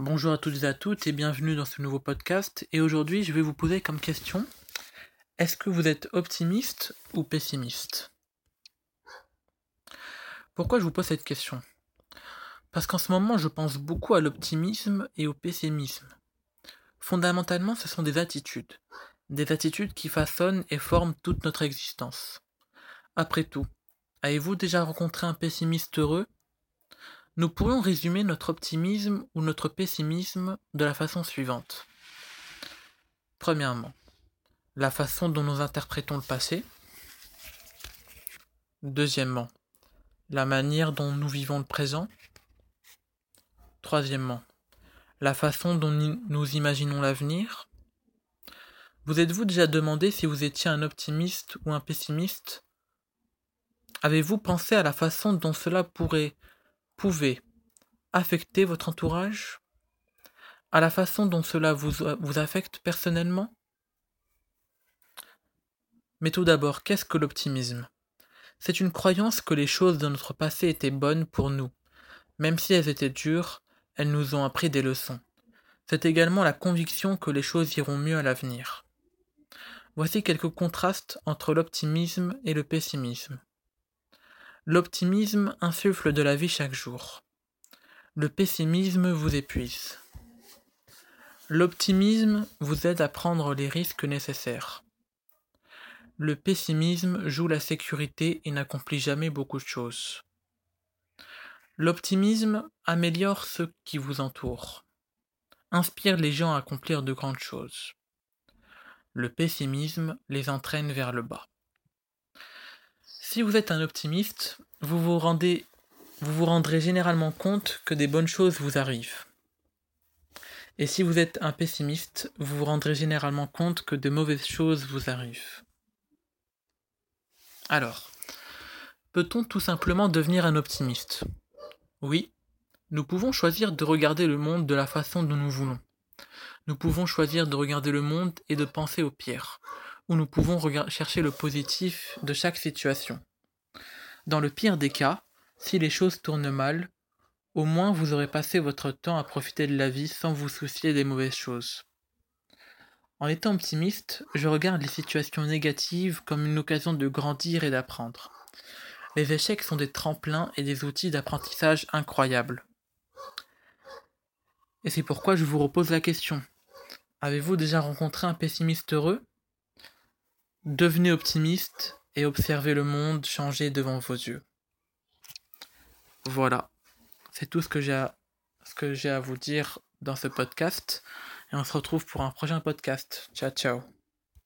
Bonjour à toutes et à toutes et bienvenue dans ce nouveau podcast. Et aujourd'hui, je vais vous poser comme question est-ce que vous êtes optimiste ou pessimiste? Pourquoi je vous pose cette question? Parce qu'en ce moment, je pense beaucoup à l'optimisme et au pessimisme. Fondamentalement, ce sont des attitudes. Des attitudes qui façonnent et forment toute notre existence. Après tout, avez-vous déjà rencontré un pessimiste heureux? Nous pourrions résumer notre optimisme ou notre pessimisme de la façon suivante. Premièrement, la façon dont nous interprétons le passé. Deuxièmement, la manière dont nous vivons le présent. Troisièmement, la façon dont nous imaginons l'avenir. Vous êtes-vous déjà demandé si vous étiez un optimiste ou un pessimiste? Avez-vous pensé à la façon dont cela pourrait pouvez affecter votre entourage à la façon dont cela vous, vous affecte personnellement? Mais tout d'abord, qu'est-ce que l'optimisme? C'est une croyance que les choses de notre passé étaient bonnes pour nous. Même si elles étaient dures, elles nous ont appris des leçons. C'est également la conviction que les choses iront mieux à l'avenir. Voici quelques contrastes entre l'optimisme et le pessimisme. L'optimisme insuffle de la vie chaque jour. Le pessimisme vous épuise. L'optimisme vous aide à prendre les risques nécessaires. Le pessimisme joue la sécurité et n'accomplit jamais beaucoup de choses. L'optimisme améliore ceux qui vous entourent, inspire les gens à accomplir de grandes choses. Le pessimisme les entraîne vers le bas. Si vous êtes un optimiste, vous vous, rendrez généralement compte que des bonnes choses vous arrivent. Et si vous êtes un pessimiste, vous vous rendrez généralement compte que de mauvaises choses vous arrivent. Alors, peut-on tout simplement devenir un optimiste? Oui, nous pouvons choisir de regarder le monde de la façon dont nous voulons. Nous pouvons choisir de regarder le monde et de penser au pire, où nous pouvons chercher le positif de chaque situation. Dans le pire des cas, si les choses tournent mal, au moins vous aurez passé votre temps à profiter de la vie sans vous soucier des mauvaises choses. En étant optimiste, je regarde les situations négatives comme une occasion de grandir et d'apprendre. Les échecs sont des tremplins et des outils d'apprentissage incroyables. Et c'est pourquoi je vous repose la question. Avez-vous déjà rencontré un pessimiste heureux? Devenez optimiste et observez le monde changer devant vos yeux. Voilà, c'est tout ce que j'ai à, vous dire dans ce podcast et on se retrouve pour un prochain podcast. Ciao ciao.